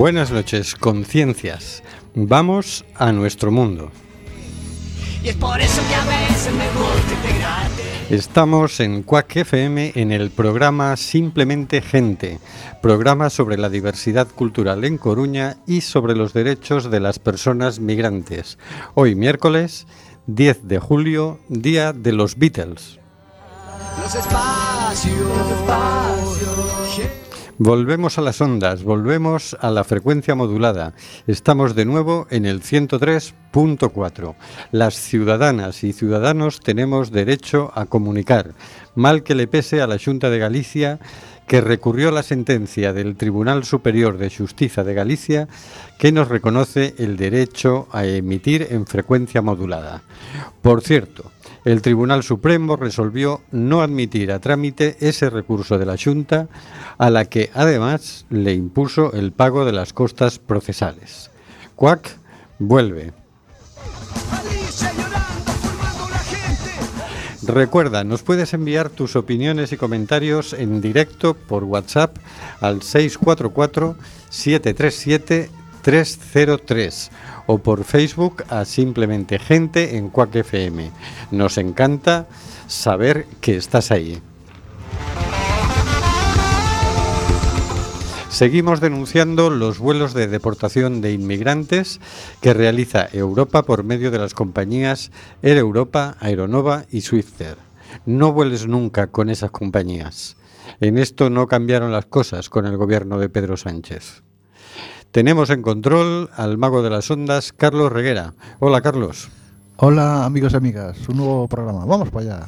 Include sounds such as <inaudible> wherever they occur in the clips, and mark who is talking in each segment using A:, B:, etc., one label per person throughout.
A: Buenas noches, conciencias. Vamos a nuestro mundo. Estamos en Quack FM en el programa Simplemente Gente, programa sobre la diversidad cultural en Coruña y sobre los derechos de las personas migrantes. Hoy miércoles 10 de julio, día de los Beatles.
B: Los espacios, los espacios.
A: Volvemos a las ondas, volvemos a la frecuencia modulada. Estamos de nuevo en el 103.4. Las ciudadanas y ciudadanos tenemos derecho a comunicar, mal que le pese a la Junta de Galicia que recurrió la sentencia del Tribunal Superior de Justicia de Galicia que nos reconoce el derecho a emitir en frecuencia modulada. Por cierto, el Tribunal Supremo resolvió no admitir a trámite ese recurso de la Junta, a la que además le impuso el pago de las costas procesales. Cuac vuelve. Recuerda, nos puedes enviar tus opiniones y comentarios en directo por WhatsApp al 644-737-303 o por Facebook a simplemente gente en Quack FM. Nos encanta saber que estás ahí. Seguimos denunciando los vuelos de deportación de inmigrantes que realiza Europa por medio de las compañías Air Europa, Aeronova y Swifter. No vueles nunca con esas compañías. En esto no cambiaron las cosas con el gobierno de Pedro Sánchez. Tenemos en control al mago de las ondas, Carlos Reguera. Hola, Carlos.
C: Hola amigos y amigas, un nuevo programa. Vamos para allá.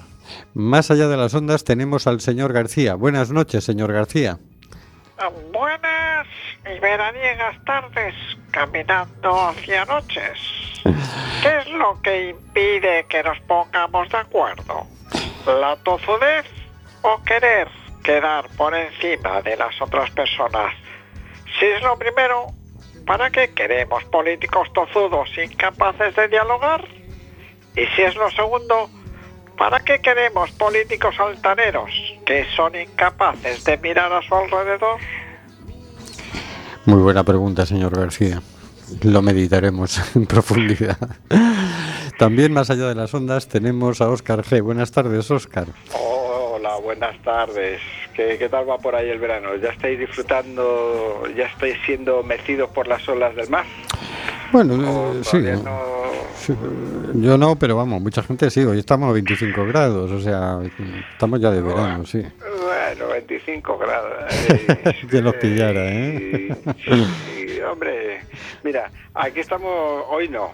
A: Más allá de las ondas tenemos al señor García. Buenas noches, señor García.
D: Buenas y veraniegas tardes caminando hacia noches. <laughs> ¿Qué es lo que impide que nos pongamos de acuerdo? ¿La tozudez o querer quedar por encima de las otras personas? Si es lo primero, ¿para qué queremos políticos tozudos incapaces de dialogar? Y si es lo segundo, ¿para qué queremos políticos altaneros que son incapaces de mirar a su alrededor?
A: Muy buena pregunta, señor García. Lo meditaremos <laughs> en profundidad. También más allá de las ondas tenemos a Óscar G. Buenas tardes, Óscar.
E: Hola, buenas tardes. ¿Qué, ¿Qué tal va por ahí el verano? ¿Ya estáis disfrutando, ya estáis siendo mecidos por las olas del mar?
A: Bueno,
E: ¿O
A: eh, sí, ¿no? Sí, Yo no, pero vamos, mucha gente sí. Hoy estamos a 25 grados, o sea, estamos ya de verano, sí.
E: Bueno, 25 grados. <laughs> eh,
A: Que los pillara, ¿eh?
E: Sí, hombre, mira, aquí estamos, hoy no,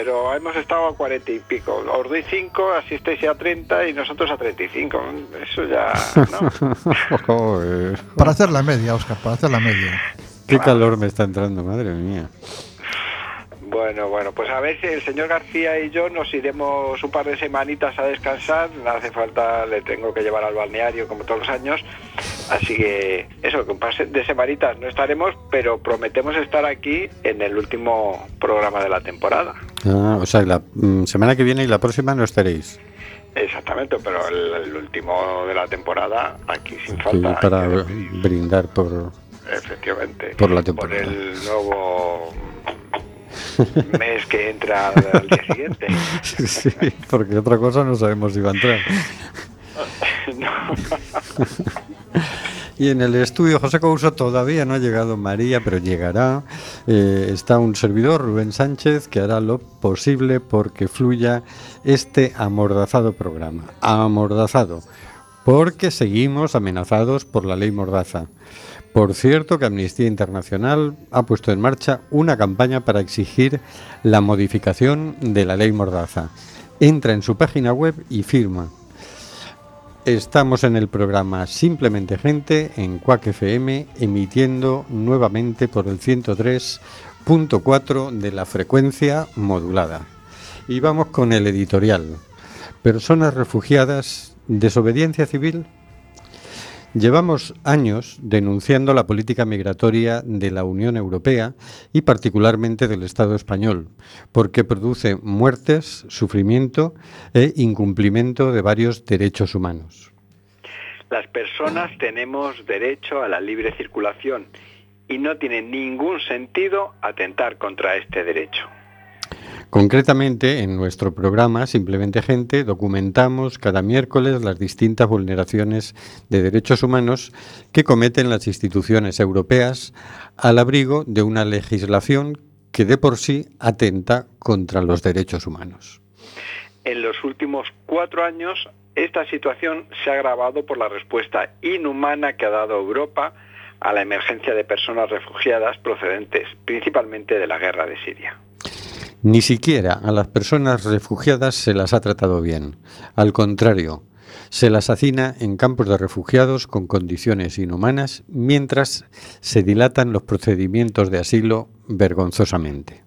E: pero hemos estado a 40 y pico. Os doy 5, así estáis ya a 30 y nosotros a 35. Eso ya, ¿no? <laughs>
A: Joder,
C: Para hacer la media, Oscar, para hacer la media.
A: qué calor me está entrando, madre mía.
E: Bueno, bueno, pues a ver si el señor García y yo nos iremos un par de semanitas a descansar. No hace falta, le tengo que llevar al balneario como todos los años. Así que eso, que un par de semanitas no estaremos, pero prometemos estar aquí en el último programa de la temporada.
A: Ah, o sea, la mm, semana que viene y la próxima no estaréis.
E: Exactamente, pero el, el último de la temporada aquí sin
A: Sí,
E: falta.
A: para brindar por...
E: Efectivamente.
A: por la temporada.
E: Por el nuevo <laughs> mes que entra al, al día siguiente. <laughs>
A: Sí, porque otra cosa no sabemos si va a entrar. <laughs>
E: No.
A: Y en el estudio José Couso todavía no ha llegado María, pero llegará. Eh, está un servidor, Rubén Sánchez, que hará lo posible porque fluya este amordazado programa. Amordazado, porque seguimos amenazados por la ley Mordaza. Por cierto que Amnistía Internacional ha puesto en marcha una campaña para exigir la modificación de la ley Mordaza. Entra en su página web y firma. Estamos en el programa Simplemente Gente en Quack FM, emitiendo nuevamente por el 103.4 de la frecuencia modulada. Y vamos con el editorial. Personas refugiadas, desobediencia civil. Llevamos años denunciando la política migratoria de la Unión Europea y particularmente del Estado español, porque produce muertes, sufrimiento e incumplimiento de varios derechos humanos.
E: Las personas tenemos derecho a la libre circulación y no tiene ningún sentido atentar contra este derecho.
A: Concretamente, en nuestro programa Simplemente Gente documentamos cada miércoles las distintas vulneraciones de derechos humanos que cometen las instituciones europeas al abrigo de una legislación que de por sí atenta contra los derechos humanos.
E: En los últimos cuatro años, esta situación se ha agravado por la respuesta inhumana que ha dado Europa a la emergencia de personas refugiadas procedentes principalmente de la guerra de Siria.
A: Ni siquiera a las personas refugiadas se las ha tratado bien. Al contrario, se las hacina en campos de refugiados con condiciones inhumanas mientras se dilatan los procedimientos de asilo vergonzosamente.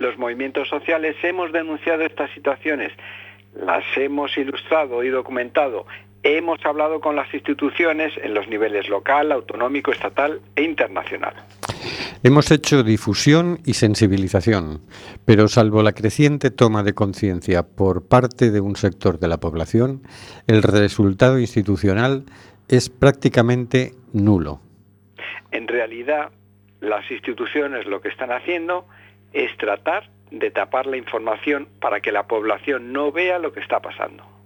E: Los movimientos sociales hemos denunciado estas situaciones, las hemos ilustrado y documentado, hemos hablado con las instituciones en los niveles local, autonómico, estatal e internacional.
A: Hemos hecho difusión y sensibilización, pero salvo la creciente toma de conciencia por parte de un sector de la población, el resultado institucional es prácticamente nulo.
E: En realidad, las instituciones lo que están haciendo es tratar de tapar la información para que la población no vea lo que está pasando.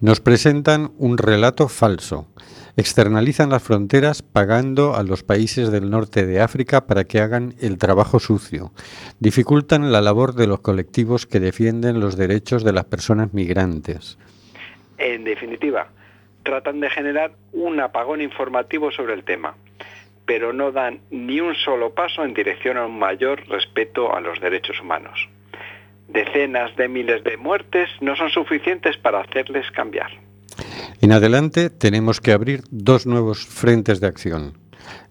A: Nos presentan un relato falso. Externalizan las fronteras pagando a los países del norte de África para que hagan el trabajo sucio. Dificultan la labor de los colectivos que defienden los derechos de las personas migrantes.
E: En definitiva, tratan de generar un apagón informativo sobre el tema, pero no dan ni un solo paso en dirección a un mayor respeto a los derechos humanos. Decenas de miles de muertes no son suficientes para hacerles cambiar.
A: En adelante tenemos que abrir dos nuevos frentes de acción,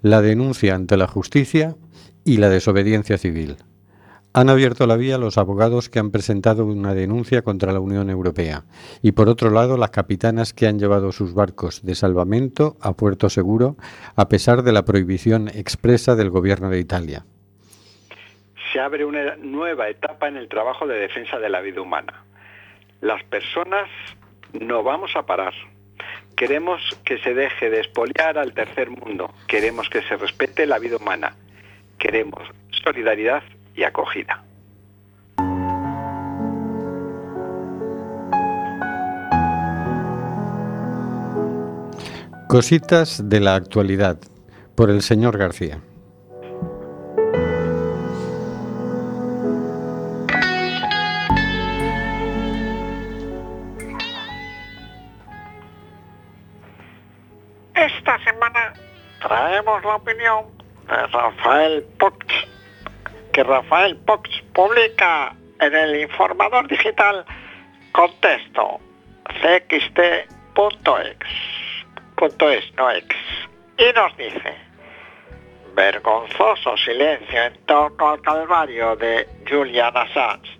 A: la denuncia ante la justicia y la desobediencia civil. Han abierto la vía los abogados que han presentado una denuncia contra la Unión Europea y por otro lado las capitanas que han llevado sus barcos de salvamento a puerto seguro a pesar de la prohibición expresa del gobierno de Italia.
E: Se abre una nueva etapa en el trabajo de defensa de la vida humana. Las personas no vamos a parar. Queremos que se deje de expoliar al tercer mundo. Queremos que se respete la vida humana. Queremos solidaridad y acogida.
A: Cositas de la actualidad por el señor García.
D: La opinión de Rafael Poch, que Rafael Poch publica en el informador digital contexto cxt.ex, punto es, no ex, y nos dice, vergonzoso silencio en torno al calvario de Julian Assange.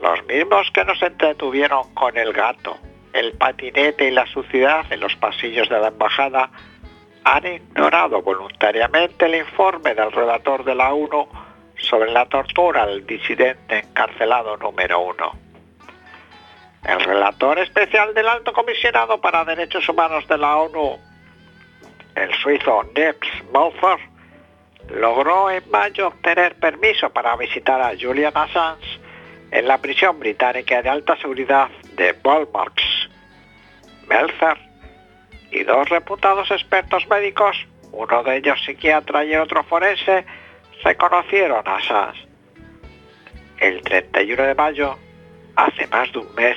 D: Los mismos que nos entretuvieron con el gato, el patinete y la suciedad en los pasillos de la embajada han ignorado voluntariamente el informe del relator de la ONU sobre la tortura al disidente encarcelado número uno. El relator especial del Alto Comisionado para Derechos Humanos de la ONU, el suizo Nips Malfer, logró en mayo obtener permiso para visitar a Julian Assange en la prisión británica de alta seguridad de Balmarks. Melzer y dos reputados expertos médicos, uno de ellos psiquiatra y otro forense, reconocieron a Assange. El 31 de mayo, hace más de un mes,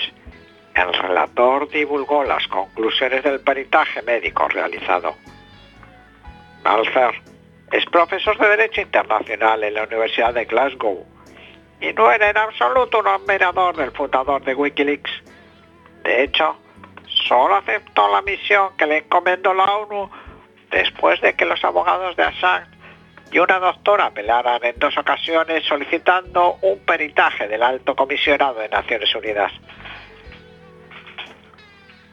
D: el relator divulgó las conclusiones del peritaje médico realizado. Malfer es profesor de Derecho Internacional en la Universidad de Glasgow y no era en absoluto un admirador del fundador de Wikileaks. De hecho, solo aceptó la misión que le encomendó la ONU después de que los abogados de Assange y una doctora pelearan en dos ocasiones solicitando un peritaje del alto comisionado de Naciones Unidas.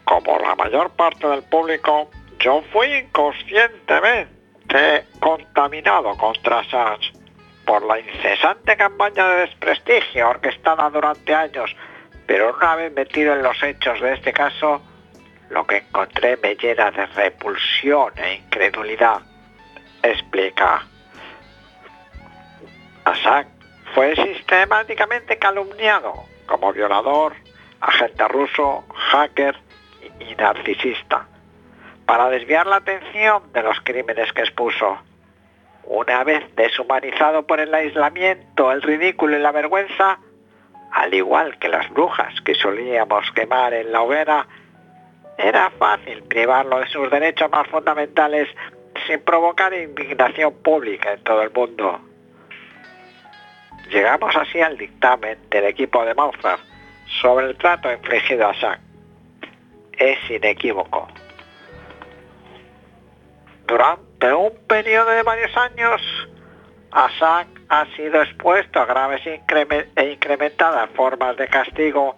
D: Como la mayor parte del público, yo fui inconscientemente contaminado contra Assange por la incesante campaña de desprestigio orquestada durante años, pero una vez metido en los hechos de este caso, lo que encontré me llena de repulsión e incredulidad. Explica. Assange fue sistemáticamente calumniado como violador, agente ruso, hacker y narcisista, para desviar la atención de los crímenes que expuso. Una vez deshumanizado por el aislamiento, el ridículo y la vergüenza, al igual que las brujas que solíamos quemar en la hoguera, era fácil privarlo de sus derechos más fundamentales sin provocar indignación pública en todo el mundo. Llegamos así al dictamen del equipo de Mauser sobre el trato infligido a Assange. Es inequívoco. Durante un periodo de varios años, Assange ha sido expuesto a graves e incrementadas formas de castigo,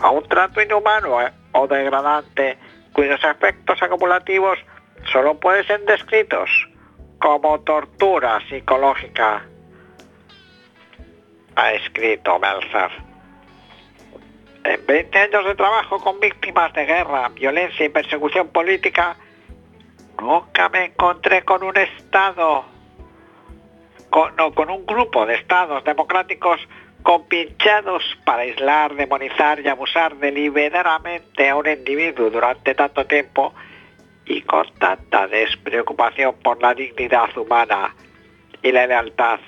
D: a un trato inhumano o degradante, cuyos efectos acumulativos solo pueden ser descritos como tortura psicológica, ha escrito Melzer. En 20 años de trabajo con víctimas de guerra, violencia y persecución política, nunca me encontré con un Estado, no, con un grupo de Estados democráticos compinchados para aislar, demonizar y abusar deliberadamente a un individuo durante tanto tiempo y con tanta despreocupación por la dignidad humana y la lealtad,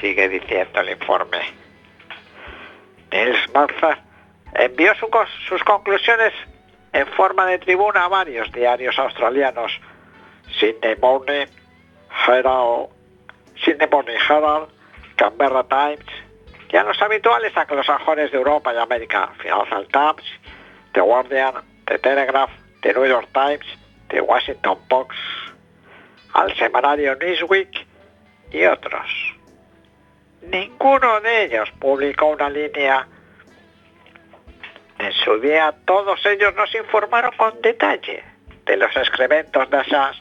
D: sigue diciendo el informe. Nils Martha envió sus conclusiones en forma de tribuna a varios diarios australianos, Sydney Morning Herald, Sydney Morning Herald, Canberra Times, y a los habituales anglosajones de Europa y América, Financial Times, The Guardian, The Telegraph, The New York Times, The Washington Post, al semanario Newsweek y otros. Ninguno de ellos publicó una línea. En su día todos ellos nos informaron con detalle de los excrementos de Assange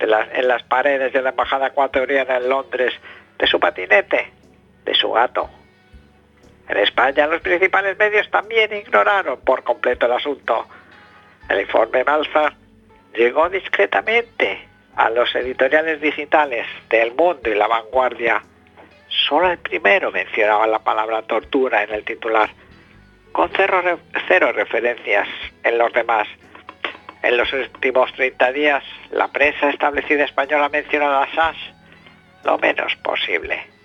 D: en las paredes de la embajada ecuatoriana en Londres, de su patinete, de su gato. En España los principales medios también ignoraron por completo el asunto. El informe Malfa llegó discretamente a los editoriales digitales del Mundo y La Vanguardia Solo el primero mencionaba la palabra tortura en el titular, con cero, referencias en los demás. En los últimos 30 días, la prensa establecida española ha mencionado a Assange lo menos posible.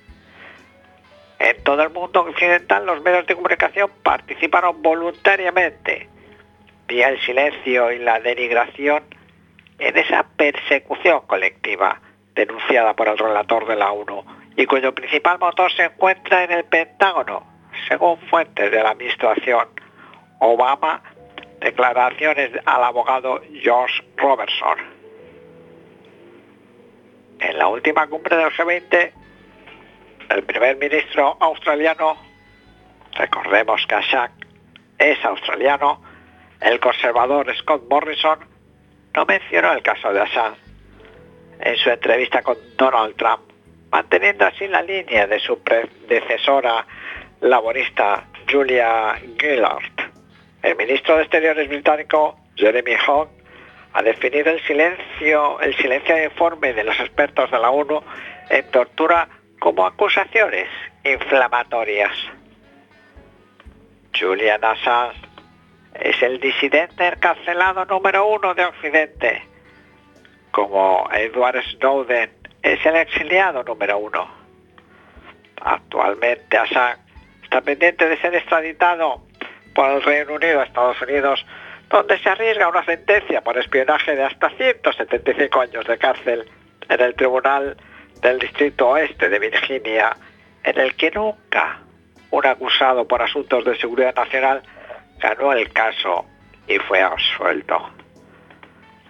D: En todo el mundo occidental los medios de comunicación participaron voluntariamente, vía el silencio y la denigración, en esa persecución colectiva denunciada por el relator de la ONU y cuyo principal motor se encuentra en el Pentágono, según fuentes de la administración Obama, declaraciones al abogado George Robertson. En la última cumbre del G20, el primer ministro australiano, recordemos que Assange es australiano, el conservador Scott Morrison, no mencionó el caso de Assange en su entrevista con Donald Trump manteniendo así la línea de su predecesora laborista Julia Gillard. El ministro de Exteriores británico, Jeremy Hunt, ha definido el silencio, el silencio informe de los expertos de la ONU en tortura como acusaciones inflamatorias. Julian Assange es el disidente encarcelado número uno de Occidente, como Edward Snowden es el exiliado número uno. Actualmente Assange está pendiente de ser extraditado por el Reino Unido a Estados Unidos donde se arriesga una sentencia por espionaje de hasta 175 años de cárcel en el Tribunal del Distrito Oeste de Virginia, en el que nunca un acusado por asuntos de seguridad nacional ganó el caso y fue absuelto.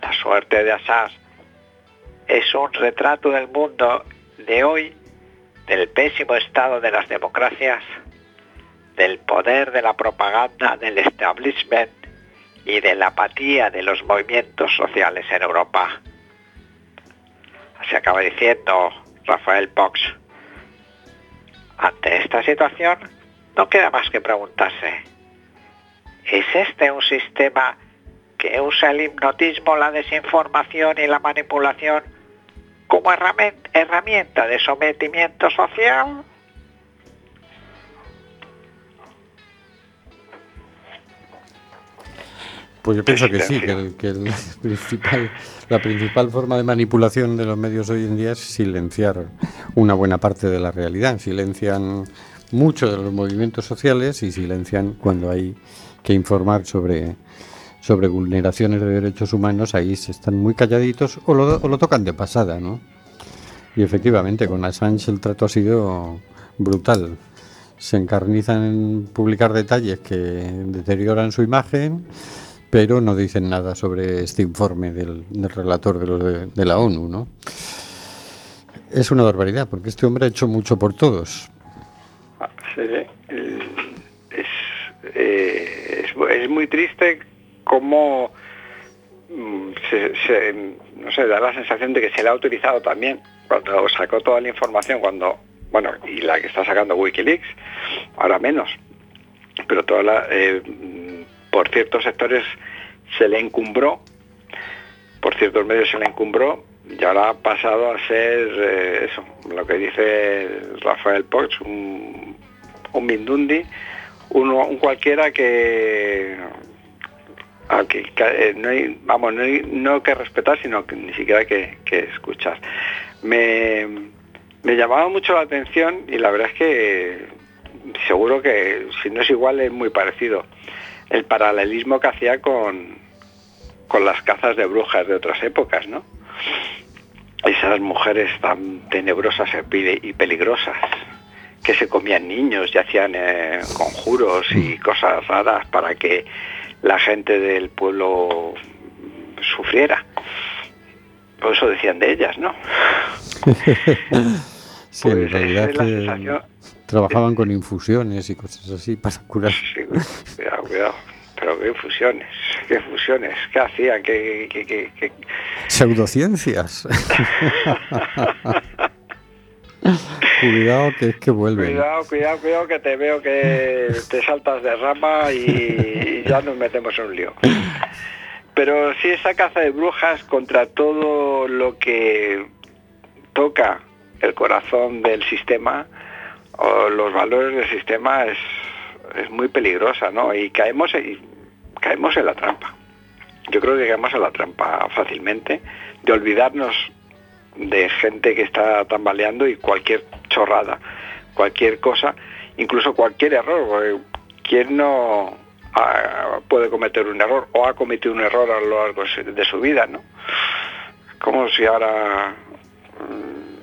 D: La suerte de Assange es un retrato del mundo de hoy, del pésimo estado de las democracias, del poder de la propaganda del establishment y de la apatía de los movimientos sociales en Europa. Se acaba diciendo Rafael Pox. Ante esta situación, no queda más que preguntarse, ¿es este un sistema que usa el hipnotismo, la desinformación y la manipulación como herramienta de sometimiento social?
A: Pues yo pienso que sí, que, el, que el <laughs> principal, la principal forma de manipulación de los medios hoy en día es silenciar una buena parte de la realidad. Silencian mucho de los movimientos sociales y silencian cuando hay que informar sobre, sobre vulneraciones de derechos humanos, ahí se están muy calladitos o lo, lo tocan de pasada, ¿no? Y efectivamente, con Assange el trato ha sido brutal. Se encarnizan en publicar detalles que deterioran su imagen pero no dicen nada sobre este informe del, del relator de, los de, la ONU, ¿no? Es una barbaridad, porque este hombre ha hecho mucho por todos.
E: Sí, es, eh, es, muy triste cómo mm, se, se, no sé, da la sensación de que se le ha utilizado también cuando sacó toda la información, cuando, bueno, y la que está sacando Wikileaks, ahora menos, pero toda la... Eh, por ciertos sectores se le encumbró, por ciertos medios se le encumbró y ahora ha pasado a ser eh, eso, lo que dice Rafael Poch, un, un Mindundi, un, un cualquiera que, que, que, no hay, vamos, no, no que respetar, sino que ni siquiera que, que escuchar. Me, me llamaba mucho la atención y la verdad es que seguro que si no es igual es muy parecido el paralelismo que hacía con, con las cazas de brujas de otras épocas, ¿no? Esas mujeres tan tenebrosas y peligrosas que se comían niños y hacían eh, conjuros y cosas raras para que la gente del pueblo sufriera. Por eso decían de ellas, ¿no? <laughs>
A: sí, pues en realidad es la sensación Trabajaban con infusiones y cosas así para curar.
E: Sí, cuidado, cuidado. Pero qué infusiones, qué infusiones, qué hacían, qué... qué, qué, qué...
A: Pseudociencias. <laughs> cuidado que es que vuelven.
E: Cuidado, cuidado, cuidado que te veo que te saltas de rama y, y ya nos metemos en un lío. Pero sí esa caza de brujas contra todo lo que toca el corazón del sistema, los valores del sistema es, es muy peligrosa, ¿no? Y caemos, y caemos en la trampa. Yo creo que caemos en la trampa fácilmente de olvidarnos de gente que está tambaleando y cualquier chorrada, cualquier cosa, incluso cualquier error. ¿Quién no ha, puede cometer un error o ha cometido un error a lo largo de su vida, no? Como si ahora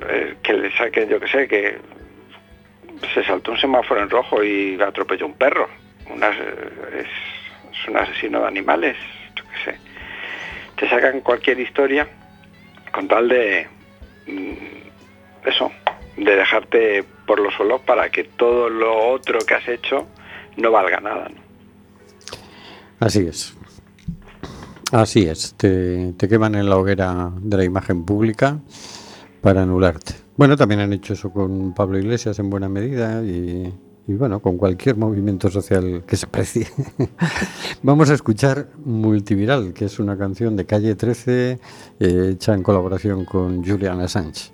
E: eh, que le saquen, yo que sé, que se saltó un semáforo en rojo y atropelló un perro. Una, es, un asesino de animales, yo qué sé. Te sacan cualquier historia con tal de mm, eso, de dejarte por los suelos para que todo lo otro que has hecho no valga nada. ¿no?
A: Así es. Así es. Te, te queman en la hoguera de la imagen pública para anularte. Bueno, también han hecho eso con Pablo Iglesias en buena medida y, bueno, con cualquier movimiento social que se precie. <laughs> Vamos a escuchar Multiviral, que es una canción de Calle 13 eh, hecha en colaboración con Julian Assange.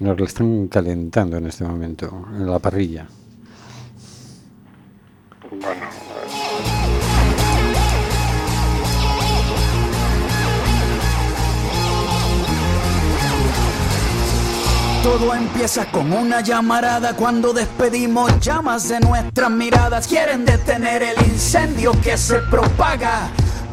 A: Nos lo están calentando en este momento, en la parrilla.
F: Todo empieza con una llamarada cuando despedimos llamas de nuestras miradas. Quieren detener el incendio que se propaga,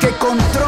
F: que controla,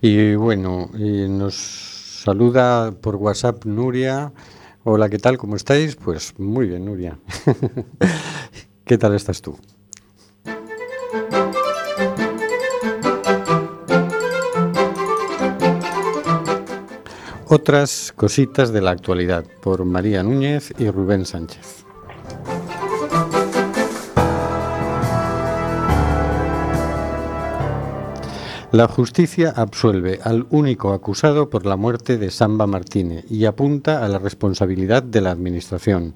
F: Y
A: bueno, y nos saluda por WhatsApp Nuria. Hola, ¿qué tal? ¿Cómo estáis? Pues muy bien, Nuria. <laughs> ¿Qué tal estás tú? Otras cositas de la actualidad por María Núñez y Rubén Sánchez. La justicia absuelve al único acusado por la muerte de Samba Martínez y apunta a la responsabilidad de la Administración.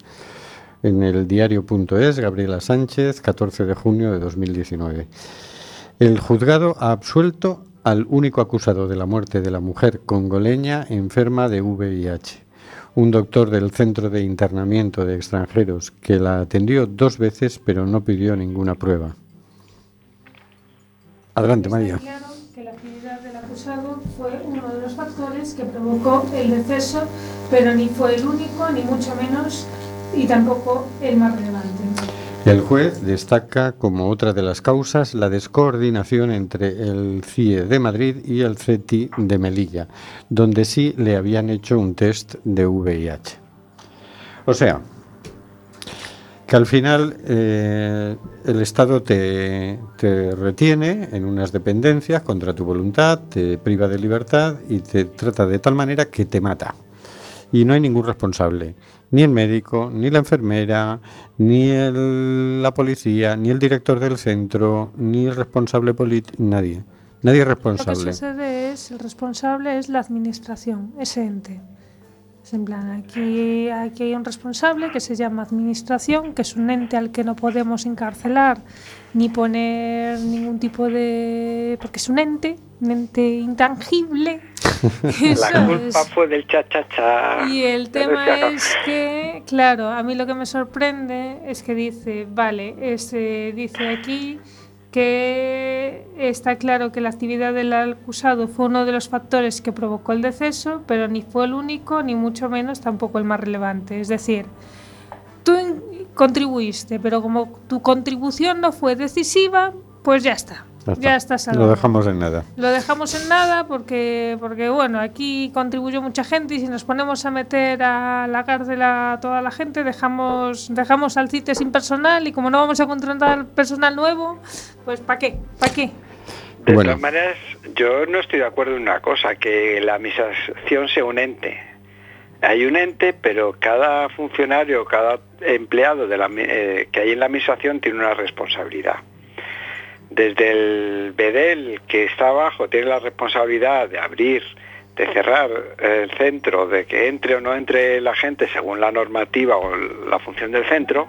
A: En el diario.es, Gabriela Sánchez, 14 de junio de 2019. El juzgado ha absuelto al único acusado de la muerte de la mujer congoleña enferma de VIH. Un doctor del Centro de Internamiento de Extranjeros que la atendió dos veces pero no pidió ninguna prueba. Adelante, María.
G: Está claro que la actividad del acusado fue uno de los factores que provocó el deceso, pero ni fue el único, ni mucho menos, y tampoco el más relevante.
A: El juez destaca como otra de las causas la descoordinación entre el CIE de Madrid y el CETI de Melilla, donde sí le habían hecho un test de VIH. O sea, que al final eh, el Estado te, te retiene en unas dependencias contra tu voluntad, te priva de libertad y te trata de tal manera que te mata. Y no hay ningún responsable, ni el médico, ni la enfermera, ni el- la policía, ni el director del centro, ni el responsable político, nadie. Nadie es
G: Lo que
A: responsable.
G: sucede es, el responsable es la administración, ese ente. En plan, aquí, aquí hay un responsable que se llama administración, que es un ente al que no podemos encarcelar ni poner ningún tipo de... porque es un ente, un ente intangible. <laughs>
E: La culpa
G: es.
E: fue del cha-cha-cha.
G: Y el tema
E: es que-
G: es que, claro, a mí lo que me sorprende es que dice, vale, es, eh, dice aquí que está claro que la actividad del acusado fue uno de los factores que provocó el deceso, pero ni fue el único, ni mucho menos tampoco el más relevante. Es decir, tú contribuiste, pero como tu contribución no fue decisiva, pues ya está.
A: Ya está.
G: Ya está
A: Lo dejamos en nada.
G: Lo dejamos en nada porque, porque, bueno, aquí contribuyó mucha gente y si nos ponemos a meter a la cárcel a toda la gente, dejamos, dejamos al CITE sin personal y como no vamos a contratar personal nuevo, pues ¿para qué? ¿Para qué?
E: De
A: Bueno.
E: todas maneras, yo no estoy de acuerdo en una cosa, que la administración sea un ente. Hay un ente, pero cada funcionario, cada empleado de la, mi- eh, que hay en la administración tiene una responsabilidad. Desde el BEDEL, que está abajo, tiene la responsabilidad de abrir, de cerrar el centro, de que entre o no entre la gente según la normativa o la función del centro,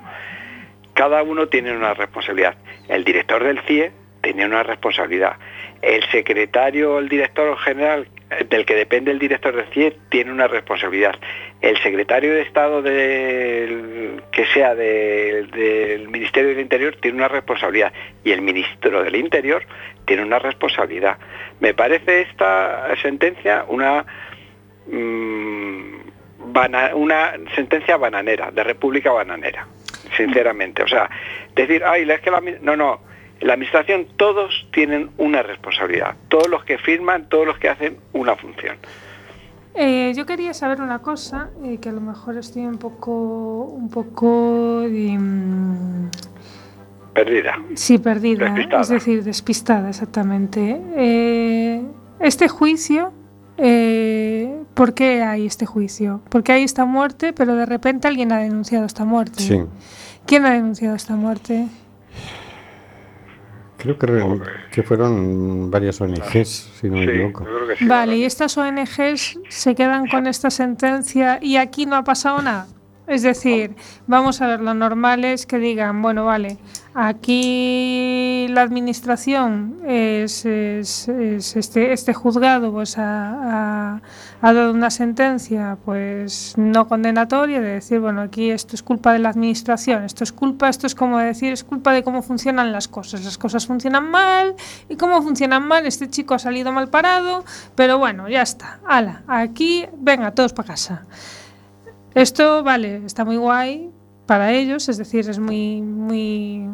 E: cada uno tiene una responsabilidad. El director del CIE tiene una responsabilidad. El secretario o el director general del que depende el director del CIE tiene una responsabilidad. El secretario de Estado del, que sea del, Ministerio del Interior tiene una responsabilidad. Y el ministro del Interior tiene una responsabilidad. Me parece esta sentencia una mm, una sentencia bananera, de república bananera, sinceramente. O sea, decir, ay, es que la, no, no, en la administración todos tienen una responsabilidad, todos los que firman, todos los que hacen una función.
G: Eh, yo quería saber una cosa, eh, que a lo mejor estoy un poco, un poco, mm,
E: Perdida.
G: sí, perdida,
E: Despistada.
G: es decir, despistada exactamente. Eh, este juicio, eh, ¿por qué hay este juicio? Porque hay esta muerte, pero de repente alguien ha denunciado esta muerte.
A: Sí.
G: ¿Quién ha denunciado esta muerte?
A: Creo que, re- que fueron varias ONGs, si no me
E: Sí,
A: equivoco.
E: sí.
G: Vale, y estas ONGs se quedan con esta sentencia y aquí no ha pasado nada. Es decir, vamos a ver, lo normal es que digan, bueno, vale, aquí la administración es, es- es este, este juzgado pues ha, ha- ha dado una sentencia pues no condenatoria de decir, bueno, aquí esto es culpa de la administración, esto es culpa, esto es como decir, es culpa de cómo funcionan las cosas. Las cosas funcionan mal y cómo funcionan mal, este chico ha salido mal parado, pero bueno, ya está. Ala, aquí, venga, todos para casa. Esto, vale, está muy guay para ellos, es decir, es muy, muy,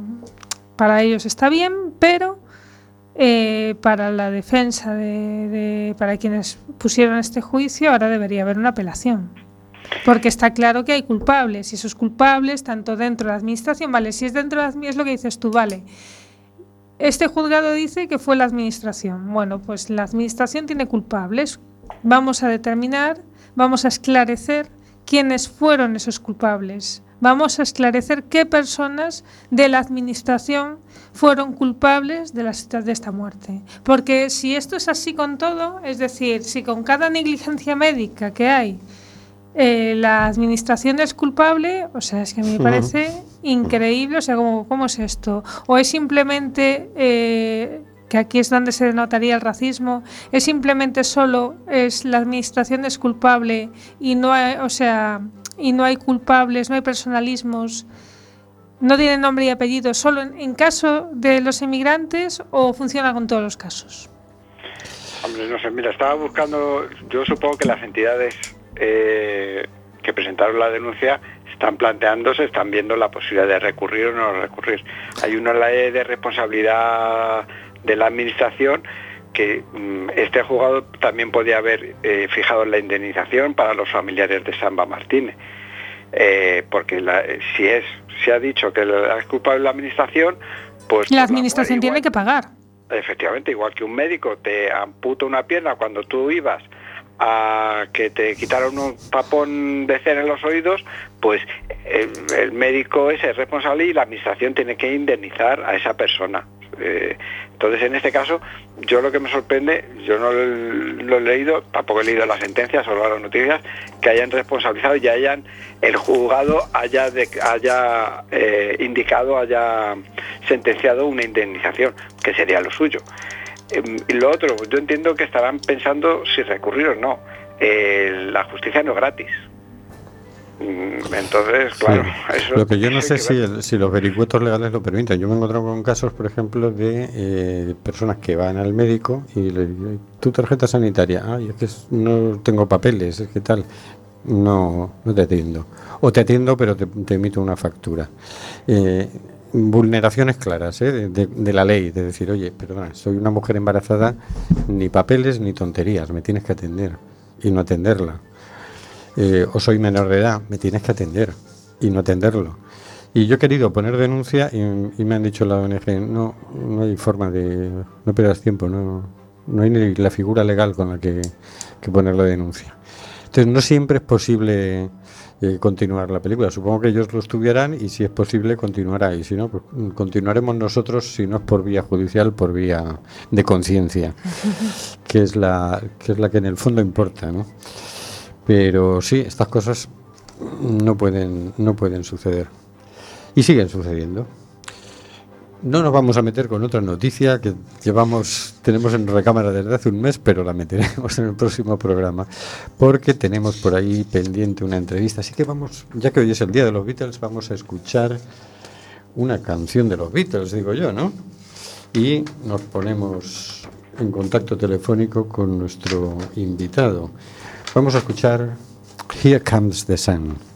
G: para ellos está bien, pero eh, para la defensa de, de- para quienes pusieron este juicio, ahora debería haber una apelación. Porque está claro que hay culpables, y esos culpables, tanto dentro de la administración, vale, si es dentro de la administración, es lo que dices tú, vale. Este juzgado dice que fue la administración. Bueno, pues la administración tiene culpables. Vamos a determinar, vamos a esclarecer quiénes fueron esos culpables. Vamos a esclarecer qué personas de la administración fueron culpables de, las- de esta muerte. Porque si esto es así con todo, es decir, si con cada negligencia médica que hay eh, la administración es culpable, o sea, es que me parece increíble, o sea, ¿cómo, cómo es esto? ¿O es simplemente, eh, que aquí es donde se denotaría el racismo, es simplemente solo, es la administración es culpable y no hay, o sea, y no hay culpables, no hay personalismos, no tiene nombre y apellido, solo en, en caso de los emigrantes o funciona con todos los casos?
E: Hombre, no sé, mira, estaba buscando, yo supongo que las entidades eh, que presentaron la denuncia están planteándose, están viendo la posibilidad de recurrir o no recurrir. Hay una ley de responsabilidad de la administración que mm, este juzgado también podía haber eh, fijado la indemnización para los familiares de Samba Martínez. Eh, porque la- si es se ha dicho que la es culpable la administración, pues
G: La administración
E: igual-
G: tiene que pagar.
E: Efectivamente, igual que un médico te amputa una pierna cuando tú ibas a que te quitaron un tapón de cera en los oídos, pues el, el médico es el responsable y la administración tiene que indemnizar a esa persona. Eh, Entonces, en este caso, yo lo que me sorprende, yo no lo, he leído, tampoco he leído las sentencias, solo las noticias, que hayan responsabilizado y hayan, el juzgado haya, haya eh, indicado, haya sentenciado una indemnización, que sería lo suyo. Em, lo otro, yo entiendo que estarán pensando si recurrir o no. Eh, la justicia no es gratis. Mm, Entonces, claro,
A: Sí.
E: eso
A: Lo que yo <laughs> no sé
E: que
A: si, el- si los vericuetos legales lo permiten. Yo me he encontrado con casos, por ejemplo, de eh, personas que van al médico y le digo, tu tarjeta sanitaria, ay, es que no tengo papeles, es que tal. No, no te atiendo. O te atiendo, pero te, te emito una factura. Eh, vulneraciones claras ¿eh? de, de- de la ley, de decir, oye, perdona, soy una mujer embarazada, ni papeles ni tonterías, me tienes que atender y no atenderla eh, o soy menor de edad, me tienes que atender y no atenderlo. Y yo he querido poner denuncia y, y me han dicho la ONG, no, no hay forma de, no pierdas tiempo, no, no hay ni la figura legal con la que, poner la denuncia. Entonces no siempre es posible eh, continuar la película. Supongo que ellos lo estudiarán y si es posible continuará y si no, pues continuaremos nosotros, si no es por vía judicial, por vía de conciencia, que es la que es la que en el fondo importa, ¿no? Pero sí, estas cosas no pueden, no pueden suceder. Y siguen sucediendo. No nos vamos a meter con otra noticia que llevamos, tenemos en recámara desde hace un mes, pero la meteremos <laughs> en el próximo programa, porque tenemos por ahí pendiente una entrevista. Así que vamos, ya que hoy es el día de los Beatles, vamos a escuchar una canción de los Beatles, digo yo, ¿no? Y nos ponemos en contacto telefónico con nuestro invitado. Vamos a escuchar Here Comes the Sun.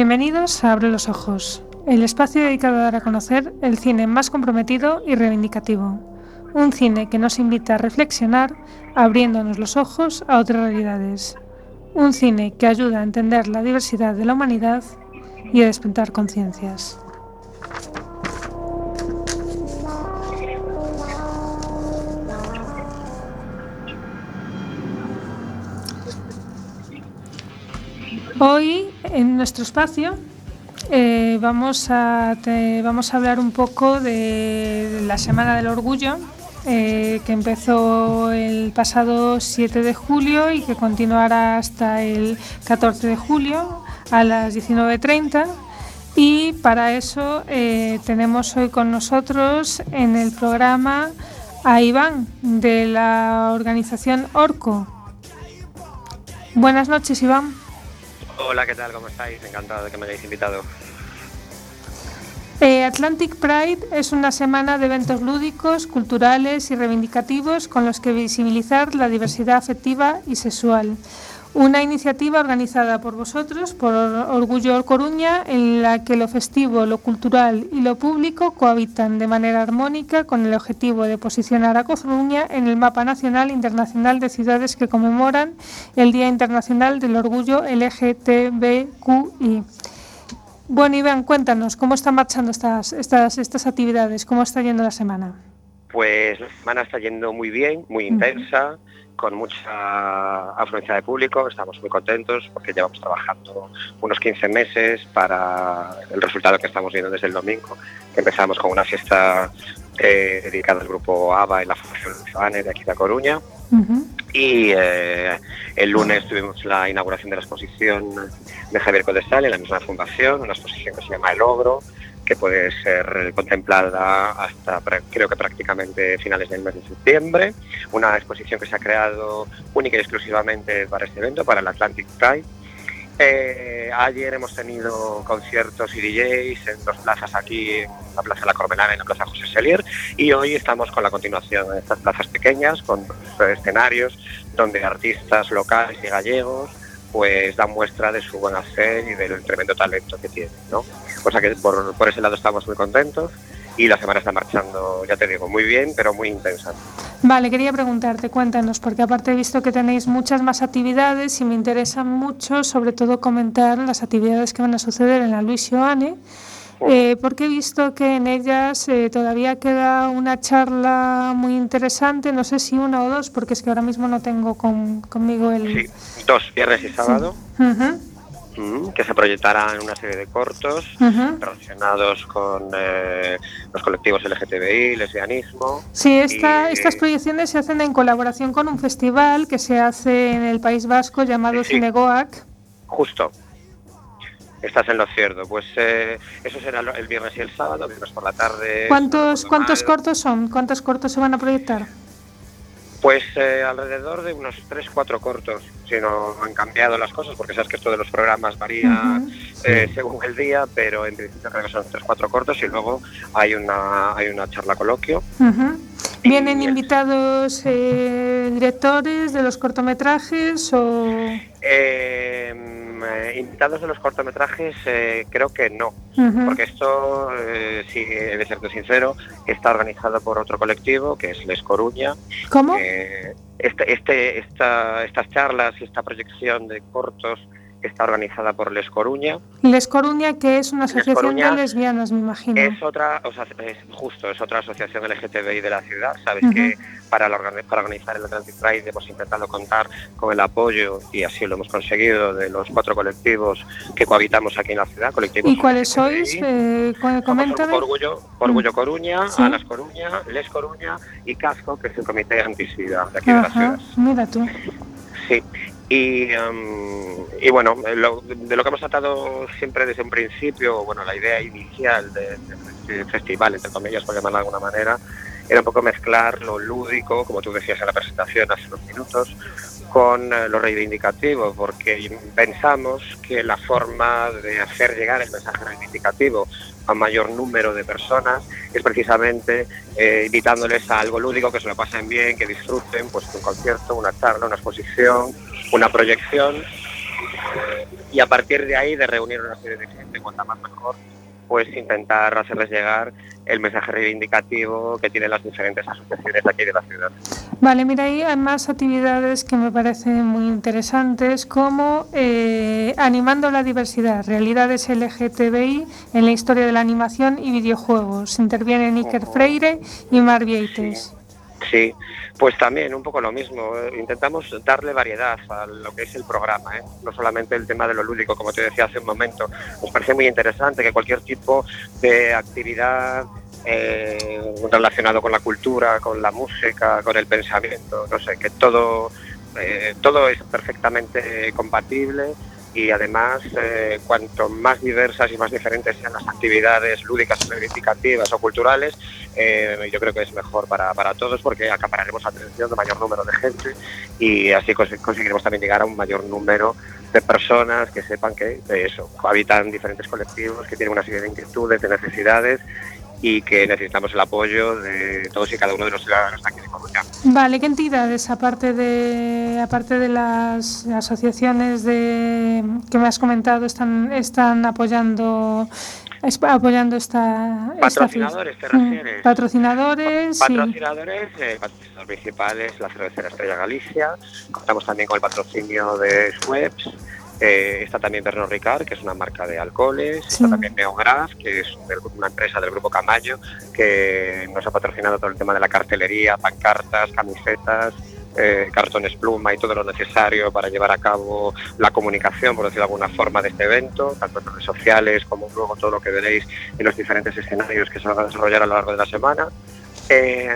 G: Bienvenidos a Abre los Ojos, el espacio dedicado a dar a conocer el cine más comprometido y reivindicativo. Un cine que nos invita a reflexionar abriéndonos los ojos a otras realidades. Un cine que ayuda a entender la diversidad de la humanidad y a despertar conciencias. Nuestro espacio eh, vamos, a, vamos a hablar un poco de la Semana del Orgullo, eh, que empezó el pasado 7 de julio y que continuará hasta el 14 de julio a las 19.30. Y para eso eh, tenemos hoy con nosotros en el programa a Iván de la organización Orco. Buenas noches, Iván.
H: Hola, ¿qué tal? ¿Cómo estáis? Encantado de que me hayáis invitado.
G: Eh, Atlantic Pride es una semana de eventos lúdicos, culturales y reivindicativos con los que visibilizar la diversidad afectiva y sexual. Una iniciativa organizada por vosotros, por Orgullo Coruña, en la que lo festivo, lo cultural y lo público cohabitan de manera armónica con el objetivo de posicionar a Coruña en el mapa nacional e internacional de ciudades que conmemoran el Día Internacional del Orgullo LGTBQI. Bueno, Iván, cuéntanos, ¿cómo están marchando estas, estas, estas actividades? ¿Cómo está yendo la semana?
H: Pues la semana está yendo muy bien, muy intensa, con mucha afluencia de público. Estamos muy contentos porque llevamos trabajando unos 15 meses para el resultado que estamos viendo desde el domingo. que Empezamos con una fiesta eh, dedicada al grupo ABA y la Fundación Luciane de aquí de Coruña. Y eh, el lunes tuvimos la inauguración de la exposición de Javier Codesal en la misma fundación, una exposición que se llama El Ogro, que puede ser contemplada hasta creo que prácticamente finales del mes de septiembre. Una exposición que se ha creado única y exclusivamente para este evento, para el Atlantic Pride. Eh, ayer hemos tenido conciertos y DJs en dos plazas aquí, en la Plaza La Corbenana y en la Plaza José Selier, y hoy estamos con la continuación de estas plazas pequeñas, con escenarios donde artistas locales y gallegos pues dan muestra de su buen hacer y del tremendo talento que tienen, ¿no? O sea que por, por ese lado estamos muy contentos y la semana está marchando, ya te digo, muy bien, pero muy intensa.
G: Vale, quería preguntarte, cuéntanos, porque aparte he visto que tenéis muchas más actividades y me interesa mucho, sobre todo, comentar las actividades que van a suceder en la Luis Joane, eh, porque he visto que en ellas eh, todavía queda una charla muy interesante, no sé si una o dos, porque es que ahora mismo no tengo con- conmigo el...
H: Sí, dos, viernes y sábado,
G: Ujú,
H: mm, que se proyectarán una serie de cortos
G: ujú.
H: relacionados con eh, los colectivos LGTBI, lesbianismo.
G: Sí, esta-
H: Y-
G: estas proyecciones se hacen en colaboración con un festival que se hace en el País Vasco llamado
H: Sí.
G: Cinegoac.
H: Justo. Estás en lo cierto. Pues eh, eso será el viernes y el sábado, viernes por la tarde.
G: ¿Cuántos, ¿Cuántos
H: mal.
G: cortos son? ¿Cuántos cortos se van a proyectar?
H: Pues eh, alrededor de unos 3-4 cortos, si no han cambiado las cosas, porque sabes que esto de los programas varía eh, según el día, pero en principio creo que son 3-4 cortos y luego hay una, hay una charla coloquio.
G: ¿Vienen
H: Y-
G: invitados eh, directores de los cortometrajes o...?
H: Eh, eh, invitados de los cortometrajes, eh, creo que no, porque esto, eh, sí, he de serte sincero, está organizado por otro colectivo, que es Les Coruña.
G: ¿Cómo?
H: Eh, este, este, esta, estas charlas y esta proyección de cortos está organizada por Les Coruña.
G: Les Coruña, que es una asociación
H: Coruña
G: de lesbianas, me imagino.
H: Es otra, o sea, es justo, es otra asociación LGTBI de la ciudad. Sabes que para, la para organizar el Atlantic Pride hemos intentado contar con el apoyo, y así lo hemos conseguido, de los cuatro colectivos que cohabitamos aquí en la ciudad. Colectivos
G: ¿Y cuáles sois? Eh, coméntame.
H: Orgullo, Orgullo Coruña,
G: Sí.
H: Alas Coruña, Les Coruña y Casco, que es el comité antisida de aquí de la ciudad.
G: mira tú.
H: Sí, y, em, y bueno, lo- de lo que hemos tratado siempre desde un principio, bueno, la idea inicial de- de- del festival, entre comillas, por llamarlo de alguna manera, era un poco mezclar lo lúdico, como tú decías en la presentación hace unos minutos, con eh, lo reivindicativo, porque pensamos que la forma de hacer llegar el mensaje reivindicativo a mayor número de personas es precisamente eh, invitándoles a algo lúdico, que se lo pasen bien, que disfruten, pues un concierto, una charla, una exposición, una proyección, y a partir de ahí de reunir una serie de gente, cuanta más mejor, pues intentar hacerles llegar el mensaje reivindicativo que tienen las diferentes asociaciones aquí de la ciudad.
G: Vale, mira, ahí hay más actividades que me parecen muy interesantes, como eh, Animando la diversidad, realidades LGTBI en la historia de la animación y videojuegos. Intervienen Iker Freire y Mar Vieites.
H: Sí, pues también un poco lo mismo. Intentamos darle variedad a lo que es el programa, ¿eh? no solamente el tema de lo lúdico, como te decía hace un momento. Nos parece muy interesante que cualquier tipo de actividad eh, relacionado con la cultura, con la música, con el pensamiento, no sé, que todo, eh, todo es perfectamente compatible y además eh, cuanto más diversas y más diferentes sean las actividades lúdicas, reivindicativas o culturales, eh, yo creo que es mejor para, para todos porque acapararemos atención de mayor número de gente y así cons- conseguiremos también llegar a un mayor número de personas que sepan que eso, habitan diferentes colectivos, que tienen una serie de inquietudes, de necesidades y que necesitamos el apoyo de todos y cada uno de los ciudadanos aquí de Coruña.
G: Vale, ¿qué entidades, aparte de, aparte de las asociaciones de, que me has comentado, están, están apoyando, apoyando esta... esta
H: Patrocinadores, ¿te
G: fiesta? Mm,
H: refieres?
G: Patrocinadores, sí.
H: Patrocinadores, eh, patrocinadores principales, la cervecera Estrella Galicia, contamos también con el patrocinio de Schweppes, eh, está también Pernod Ricard, que es una marca de alcoholes,
G: Sí.
H: está también Neograph, que es una empresa del grupo Camayo, que nos ha patrocinado todo el tema de la cartelería, pancartas, camisetas, eh, cartones pluma y todo lo necesario para llevar a cabo la comunicación, por decirlo de alguna forma, de este evento, tanto en redes sociales como luego todo lo que veréis en los diferentes escenarios que se van a desarrollar a lo largo de la semana. Eh,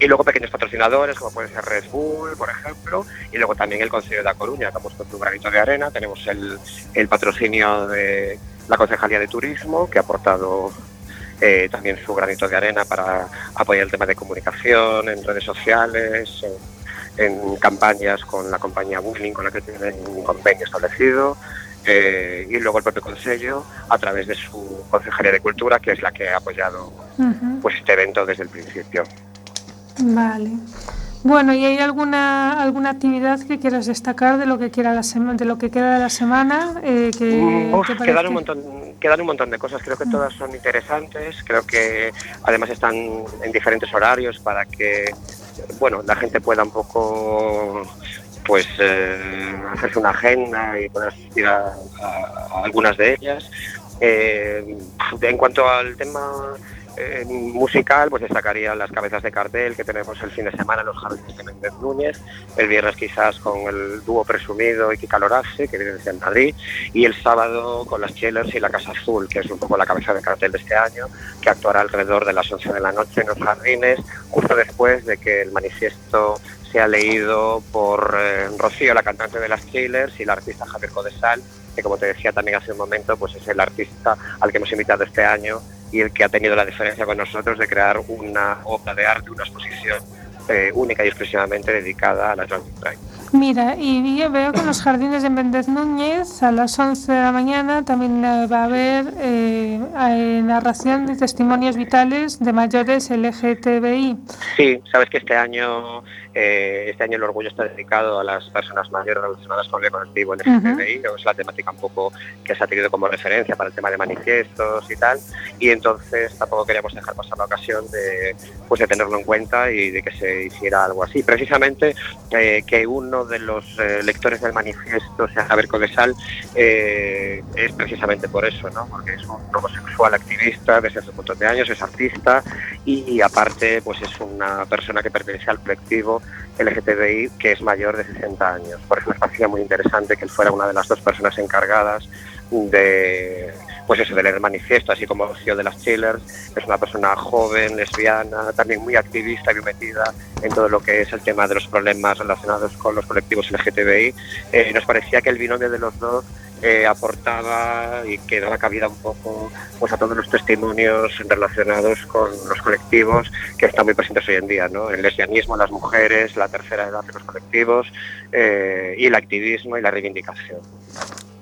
H: y luego pequeños patrocinadores, como puede ser Red Bull, por ejemplo, y luego también el Consejo de La Coruña, que ha puesto su granito de arena. Tenemos el, el patrocinio de la Concejalía de Turismo, que ha aportado eh, también su granito de arena para apoyar el tema de comunicación en redes sociales, en, en campañas con la compañía Booking, con la que tienen un convenio establecido. eh, y luego el propio Consejo a través de su Concejalía de Cultura, que es la que ha apoyado pues este evento desde el principio.
G: Vale. Bueno, ¿y hay alguna alguna actividad que quieras destacar de lo que quiera la semana, de lo que queda de la semana? eh, que,
H: Mm, uf,
G: que
H: quedan, un montón, quedan un montón de cosas, creo que todas son interesantes, creo que además están en diferentes horarios para que bueno, la gente pueda un poco pues eh, hacerse una agenda y poder asistir a, a- a algunas de ellas. Eh, en cuanto al tema eh, musical, pues destacaría las cabezas de cartel que tenemos el fin de semana en los jardines de Méndez Núñez, el viernes quizás con el dúo Presumido y Kika Lorace, que viene desde Madrid, y el sábado con las Chillers y la Casa Azul, que es un poco la cabeza de cartel de este año, que actuará alrededor de las 11 de la noche en los jardines, justo después de que el manifiesto sea leído por eh, Rocío, la cantante de las Chillers, y el artista Javier Codesal, que como te decía también hace un momento, pues es el artista al que hemos invitado este año y el que ha tenido la diferencia con nosotros de crear una obra de arte, una exposición eh, única y exclusivamente dedicada a la Atlantic Pride.
G: Mira, y yo veo que en los jardines de Méndez Núñez a las 11 de la mañana también va a haber eh, narración de testimonios vitales de mayores LGTBI.
H: Sí, sabes que este año, eh, este año el orgullo está dedicado a las personas mayores relacionadas con el colectivo LGTBI, que es la temática un poco que se ha tenido como referencia para el tema de manifiestos y tal, y entonces tampoco queríamos dejar pasar la ocasión de, pues, de tenerlo en cuenta y de que se hiciera algo así. Precisamente eh, que uno de los eh, lectores del manifiesto sea Javier Codesal es precisamente por eso, ¿no? porque es un homosexual activista desde hace un montón de años, es artista y aparte pues es una persona que pertenece al colectivo LGTBI que es mayor de 60 años. Por eso nos parecía muy interesante que él fuera una de las dos personas encargadas de pues eso de leer manifiesto, así como CEO de las Chillers, es una persona joven, lesbiana, también muy activista y metida en todo lo que es el tema de los problemas relacionados con los colectivos LGTBI. Eh, nos parecía que el binomio de los dos eh, aportaba y que daba cabida un poco pues a todos los testimonios relacionados con los colectivos que están muy presentes hoy en día, ¿no? El lesbianismo, las mujeres, la tercera edad de los colectivos eh, y el activismo y la reivindicación.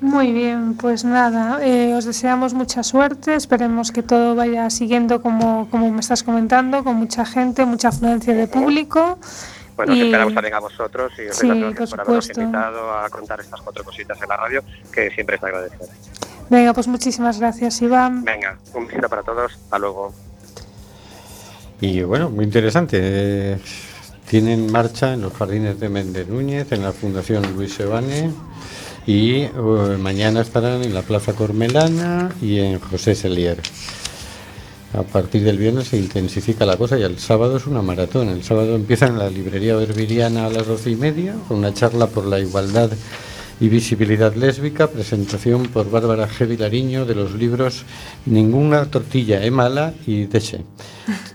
G: Muy bien, pues nada, eh, os deseamos mucha suerte, esperemos que todo vaya siguiendo como, como me estás comentando, con mucha gente, mucha afluencia de público.
H: Bueno, os
G: Y-
H: esperamos también a vosotros y os
G: Sí, por
H: por habernos invitado a contar estas cuatro cositas en la radio, que siempre es de agradecer.
G: Venga, pues muchísimas gracias, Iván.
H: Venga, un besito para todos, hasta luego.
A: Y bueno, muy interesante. Eh, Tienen marcha en los jardines de Méndez Núñez, en la Fundación Luis Sebane y eh, mañana estarán en la Plaza Cormelana y en José Selier. A partir del viernes se intensifica la cosa y el sábado es una maratón. El sábado empieza en la librería Berbiriana a las doce y media con una charla por la igualdad y visibilidad lésbica, presentación por Bárbara G. Vilariño de los libros Ninguna tortilla es mala y Deche.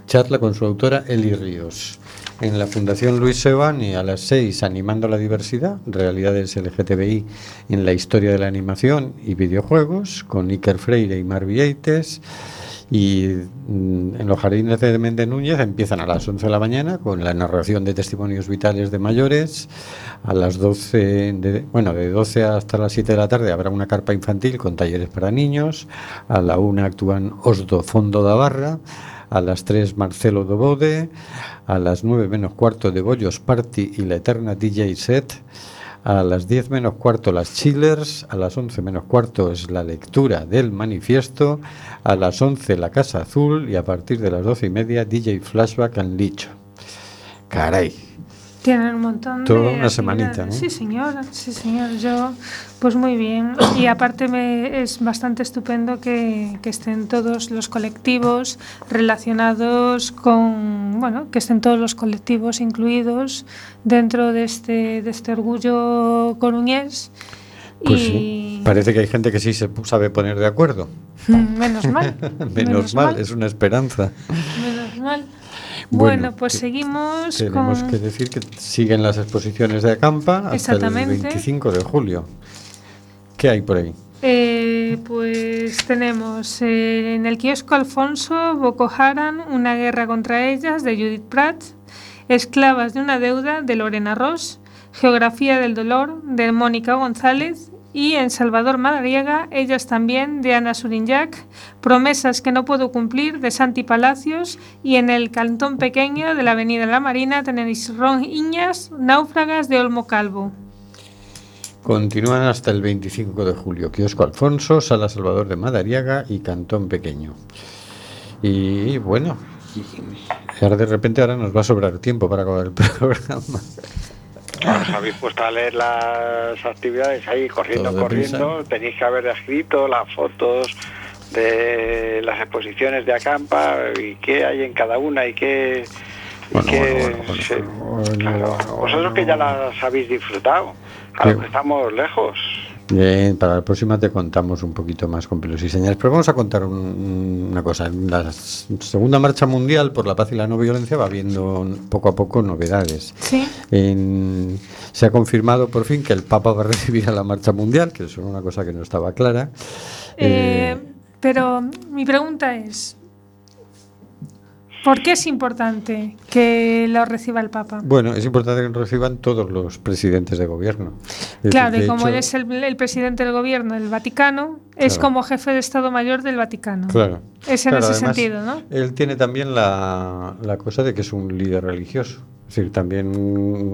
A: Charla con su autora Eli Ríos. En la Fundación Luis Sebani a las 6, Animando la Diversidad, Realidades LGTBI en la Historia de la Animación y Videojuegos, con Iker Freire y Mar Vieites. Y mm, en los jardines de Méndez Núñez empiezan a las 11 de la mañana con la narración de testimonios vitales de mayores. A las 12, de, bueno, de 12 hasta las 7 de la tarde habrá una carpa infantil con talleres para niños. A la 1 actúan Osdo Fondo da Barra. A las 3 Marcelo Dobode. A las 9 menos cuarto de Bollos Party y la Eterna DJ Set. A las 10 menos cuarto las chillers, a las 11 menos cuarto es la lectura del manifiesto, a las 11 la Casa Azul y a partir de las 12 y media DJ Flashback en Licho. Caray,
G: Tienen un montón
A: Toda
G: de
A: una semanita. ¿no?
G: Sí, señor, sí, señor. Yo, pues muy bien. Y aparte me, es bastante estupendo que, que estén todos los colectivos relacionados con, bueno, que estén todos los colectivos incluidos dentro de este, de este orgullo coruñés.
A: pues
G: y
A: sí, parece que hay gente que sí se sabe poner de acuerdo.
G: Mm, menos mal. <laughs>
A: Menos, mal, es una esperanza.
G: Menos mal.
A: Bueno,
G: Bueno, pues seguimos
A: Tenemos
G: con...
A: que decir que siguen las exposiciones de Acampa hasta el
G: Exactamente.
A: 25 de julio. ¿Qué hay por ahí?
G: Eh, pues tenemos eh, en el kiosco Alfonso, Boko Haram, Una guerra contra ellas, de Judith Pratt, Esclavas de una deuda, de Lorena Ross, Geografía del dolor, de Mónica González, y en Salvador Madariaga, Ellas también, de Ana Surinyac, Promesas que no puedo cumplir, de Santi Palacios, y en el Cantón Pequeño de la Avenida La Marina tenéis Ron Iñas, Náufragas, de Olmo Calvo.
A: Continúan hasta el 25 de julio. Kiosco Alfonso, Sala Salvador de Madariaga y Cantón Pequeño. Y bueno, ahora de repente ahora nos va a sobrar tiempo para acabar el <laughs> programa.
E: Os habéis puesto a leer las actividades ahí, corriendo,
A: Todo
E: corriendo. Tenéis que haber escrito las fotos de las exposiciones de Acampa y qué hay en cada una y qué... y
A: Bueno,
E: claro.
A: bueno,
E: Vosotros que ya las habéis disfrutado, a los que estamos lejos.
A: Bien, para la próxima te contamos un poquito más con pelos y señales. Pero vamos a contar un- una cosa. La segunda marcha mundial por la paz y la no violencia va habiendo poco a poco novedades.
G: Sí.
A: En- se ha confirmado por fin que el Papa va a recibir a la marcha mundial, que era una cosa que no estaba clara.
G: Eh,
A: Eh,
G: pero mi pregunta es, ¿por qué es importante que lo reciba el Papa?
A: bueno, es importante que lo reciban todos los presidentes de gobierno. Es
G: Claro,
A: decir,
G: y como
A: hecho-
G: él es el, el presidente del gobierno del Vaticano, es
A: Claro.
G: como jefe de Estado Mayor del Vaticano.
A: Claro.
G: Es en
A: Claro,
G: ese
A: además,
G: sentido, ¿no?
A: Él tiene también la, la cosa de que es un líder religioso. Es decir, también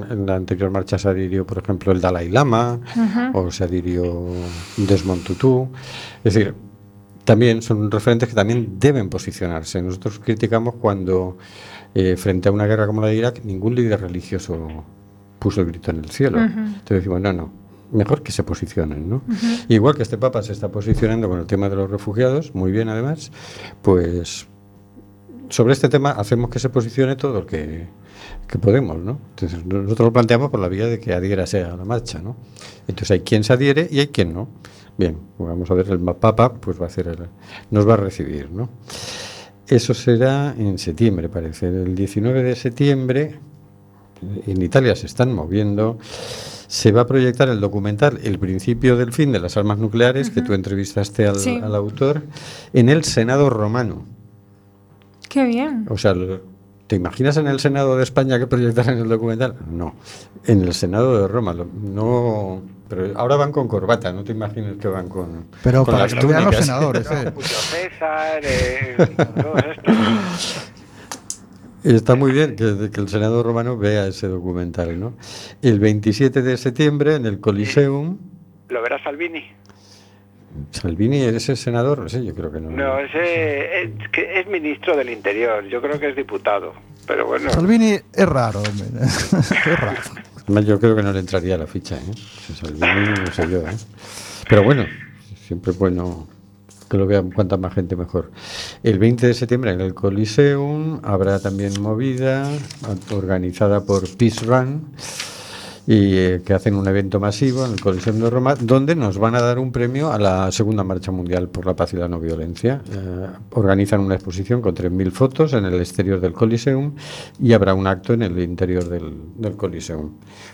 A: en la anterior marcha se adhirió, por ejemplo, el Dalai Lama
G: Ujú.
A: o se adhirió Desmond Tutu. Es decir, también son referentes que también deben posicionarse. Nosotros criticamos cuando, eh, frente a una guerra como la de Irak, ningún líder religioso puso el grito en el cielo. Entonces decimos, no, no, mejor que se posicionen, ¿no? Igual que este Papa se está posicionando con el tema de los refugiados, muy bien además, pues sobre este tema hacemos que se posicione todo el que, que podemos, ¿no? Entonces nosotros lo planteamos por la vía de que adhiérase a la marcha, ¿no? Entonces hay quien se adhiere y hay quien no. Bien, pues vamos a ver, el Papa pues va a hacer el- nos va a recibir, ¿no? Eso será en septiembre, parece. El 19 de septiembre en Italia se están moviendo. Se va a proyectar el documental El principio del fin de las armas nucleares, que tú entrevistaste al,
G: Sí.
A: al autor, en el Senado romano.
G: Qué bien.
A: O sea, ¿te imaginas en el Senado de España que proyectaran el documental? No, en el Senado de Roma. No, pero ahora van con corbata, no te imagines que van con,
C: Pero
A: con
C: para
A: las
C: que los senadores, ¿eh?
E: César, eh.
A: Está muy bien que, que el Senado romano vea ese documental, ¿no? El 27 de septiembre en el Coliseum,
E: ¿Lo verá Salvini?
A: Salvini es el senador, no sé, yo creo que no.
E: No, ese es, que es ministro del Interior, yo creo que es diputado. Pero bueno,
C: Salvini es raro, hombre. <laughs> es raro.
A: Además, yo creo que no le entraría la ficha, ¿eh? Si Salvini, no sé yo, ¿eh? Pero bueno, siempre es bueno que lo vean cuanta más gente mejor. El 20 de septiembre en el Coliseum habrá también movida organizada por Peace Run y eh, que hacen un evento masivo en el Coliseum de Roma donde nos van a dar un premio a la segunda marcha mundial por la paz y la no violencia. Eh, organizan una exposición con 3.000 fotos en el exterior del Coliseum y habrá un acto en el interior del, del Coliseum.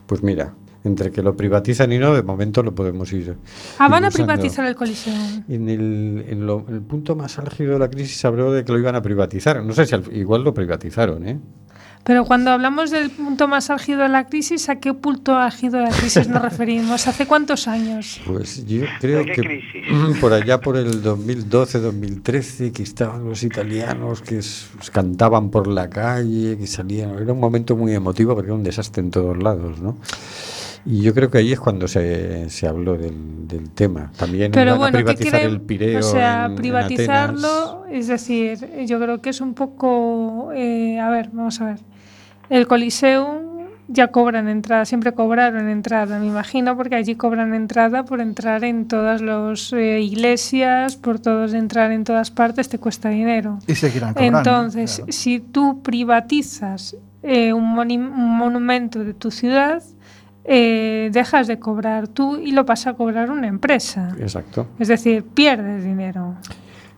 A: Pues mira, entre que lo privatizan y no, de momento lo podemos ir.
G: Ah, van a privatizar el Coliseum.
A: En el, en lo- en el punto más álgido de la crisis se habló de que lo iban a privatizar. No sé si al- igual lo privatizaron, ¿eh?
G: Pero cuando hablamos del punto más álgido de la crisis, ¿a qué punto álgido de la crisis nos <laughs> referimos? ¿Hace cuántos años?
A: Pues yo creo
E: ¿De qué
A: que
E: crisis? <clears throat>
A: por allá por el 2012-2013 que estaban los italianos que s- cantaban por la calle, que salían. Era un momento muy emotivo porque era un desastre en todos lados, ¿no? Y yo creo que ahí es cuando se, se habló del, del tema. También
G: Pero
A: van a
G: bueno, ¿qué
A: privatizar el Pireo.
G: O sea,
A: en- en
G: privatizarlo, es decir, yo creo que es un poco. eh, a ver, vamos a ver. El Coliseum ya cobran entrada, siempre cobraron entrada, me imagino, porque allí cobran entrada por entrar en todas las eh, iglesias, por todos entrar en todas partes, te cuesta dinero.
C: Y seguirán cobrando.
G: Entonces,
C: claro.
G: si tú privatizas eh, un, moni- un monumento de tu ciudad, eh, dejas de cobrar tú y lo pasa a cobrar una empresa.
A: Exacto.
G: Es decir, pierdes dinero.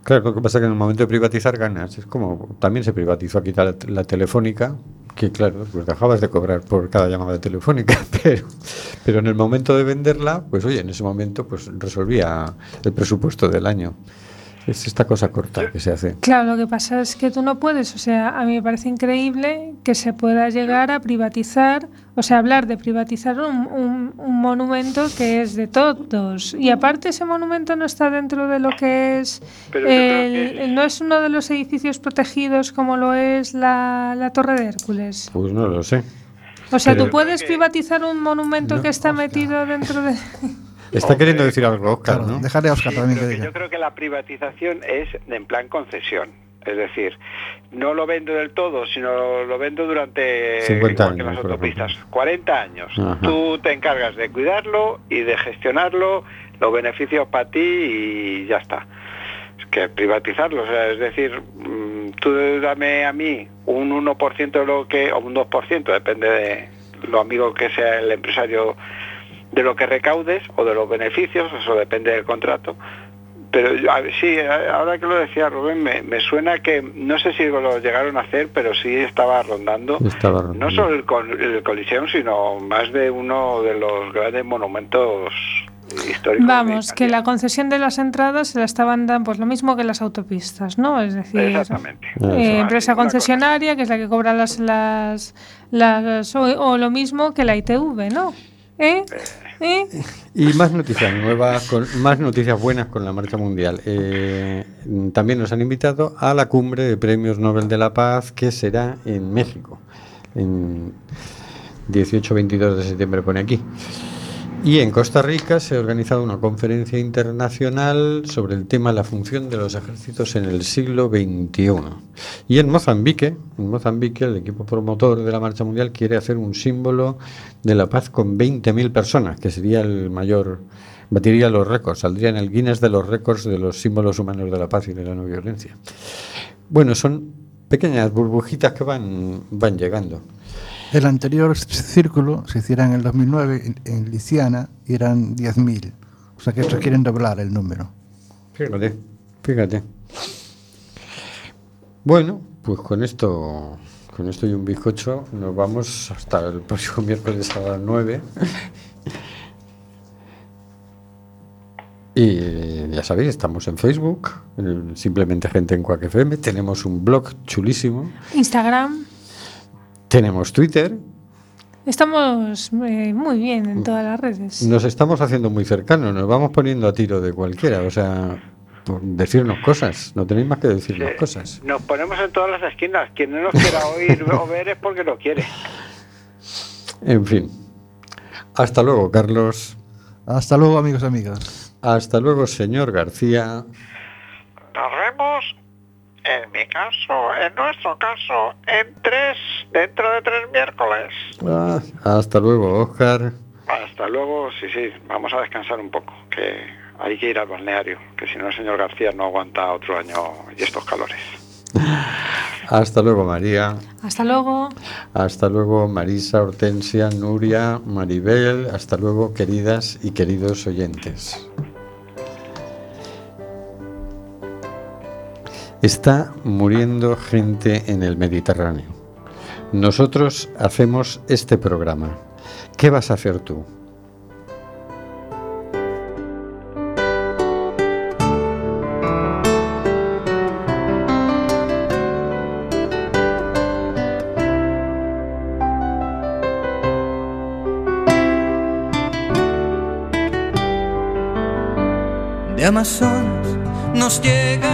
A: Claro, lo que pasa es que en el momento de privatizar ganas. Es como también se privatizó aquí la, la telefónica, que claro, pues dejabas de cobrar por cada llamada telefónica, <laughs> pero, pero en el momento de venderla, pues oye, en ese momento pues resolvía el presupuesto del año. Es esta cosa corta que se hace.
G: Claro, lo que pasa es que tú no puedes, o sea, a mí me parece increíble que se pueda llegar a privatizar, o sea, hablar de privatizar un, un- un monumento que es de todos. Y aparte ese monumento no está dentro de lo que es, el-
E: que-
G: no es uno de los edificios protegidos como lo es la, la Torre de Hércules.
A: Pues no lo sé.
G: O sea,
A: Pero-
G: tú puedes privatizar un monumento
A: No,
G: que está metido dentro de... <laughs>
A: Está queriendo decir algo, Oscar,
C: Claro,
A: ¿no?
C: dejaré a Oscar
E: Sí,
C: también
E: pero
C: que
E: que
C: diga.
E: yo creo que la privatización es en plan concesión. Es decir, no lo vendo del todo, sino lo vendo durante
A: 50
E: igual que
A: años,
E: las autopistas.
A: ejemplo.
E: 40 años.
A: Ajá.
E: Tú te encargas de cuidarlo y de gestionarlo, los beneficios para ti y ya está. Es que privatizarlo, o sea, es decir, mm, tú dame a mí un 1% de lo que, o un 2%, depende de lo amigo que sea el empresario de lo que recaudes o de los beneficios, eso depende del contrato. Pero yo- a sí, ahora que lo decía Rubén, me, me suena que, no sé si lo llegaron a hacer, pero sí estaba rondando,
A: Estaba
E: no solo el, el Coliseum, sino más de uno de los grandes monumentos
G: Vamos, que la concesión de las entradas se la estaban dando pues lo mismo que las autopistas, ¿no? Es decir,
E: Exactamente.
A: Eh,
G: eh, empresa concesionaria, que es la que cobra las, las, las o, o lo mismo que la ITV, ¿no? ¿Eh? ¿Eh?
A: Y más noticias nuevas, con, más noticias buenas con la marcha mundial. Eh, también nos han invitado a la cumbre de premios Nobel de la Paz que será en México, en 18-22 de septiembre pone aquí. Y en Costa Rica se ha organizado una conferencia internacional sobre el tema la función de los ejércitos en el siglo XXI. Y en Mozambique, en Mozambique el equipo promotor de la Marcha Mundial quiere hacer un símbolo de la paz con 20.000 personas, que sería el mayor, batiría los récords, saldría en el Guinness de los récords de los símbolos humanos de la paz y de la no violencia. Bueno, son pequeñas burbujitas que van, van llegando.
C: El anterior círculo se hiciera en el 2009 en, en Liciana y eran 10.000. O sea que estos quieren doblar el número.
A: Fíjate, fíjate. Bueno, pues con esto, con esto y un bizcocho nos vamos hasta el próximo <laughs> miércoles a las 9. Y eh, ya sabéis, estamos en Facebook, en simplemente gente en Quack FM, tenemos un blog chulísimo,
G: Instagram.
A: Tenemos Twitter,
G: Estamos eh, muy bien en todas las redes.
A: nos estamos haciendo muy cercanos, nos vamos poniendo a tiro de cualquiera, o sea, por decirnos cosas, no tenéis más que decirnos
E: Sí,
A: cosas.
E: Nos ponemos en todas las esquinas. Quien no nos quiera oír <laughs> o ver es porque no quiere.
A: En fin. Hasta luego, Carlos.
C: Hasta luego, amigos y amigas.
A: Hasta luego, señor García.
D: Nos vemos, en mi caso, en nuestro caso, en tres, dentro de tres miércoles.
A: Ah, hasta luego, Oscar.
E: Hasta luego, sí, sí, vamos a descansar un poco, que hay que ir al balneario, que si no el señor García no aguanta otro año y estos calores. <laughs>
A: Hasta luego, María.
G: Hasta luego.
A: Hasta luego, Marisa, Hortensia, Nuria, Maribel. Hasta luego, queridas y queridos oyentes. Está muriendo gente en el Mediterráneo. Nosotros hacemos este programa. ¿Qué vas a hacer tú?
I: De Amazonas nos llega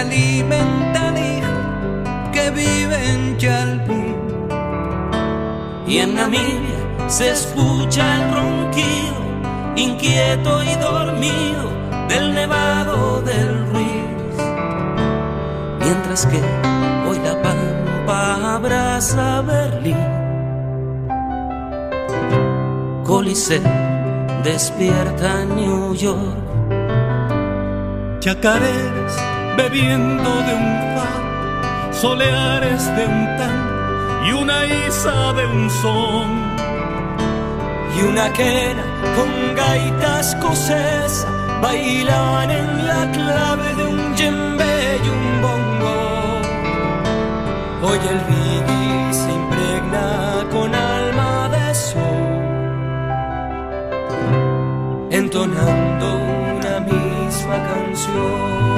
I: alimenta al hijo que vive en Chalpín. Y en Namibia se escucha el ronquido, inquieto y dormido, del nevado del Ruiz. Mientras que hoy la pampa abraza Berlín. Coliseo despierta New York.
J: Chacareras bebiendo de un far, soleares de un tan y una isa de un son.
I: Y una quena con gaitas escocesa bailaban en la clave de un djembe y un bongo. Hoy el reggae se impregna con alma de sol entonando una misma canción.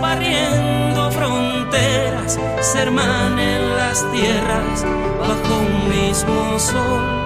I: Barriendo fronteras, se hermanen las tierras bajo un mismo sol.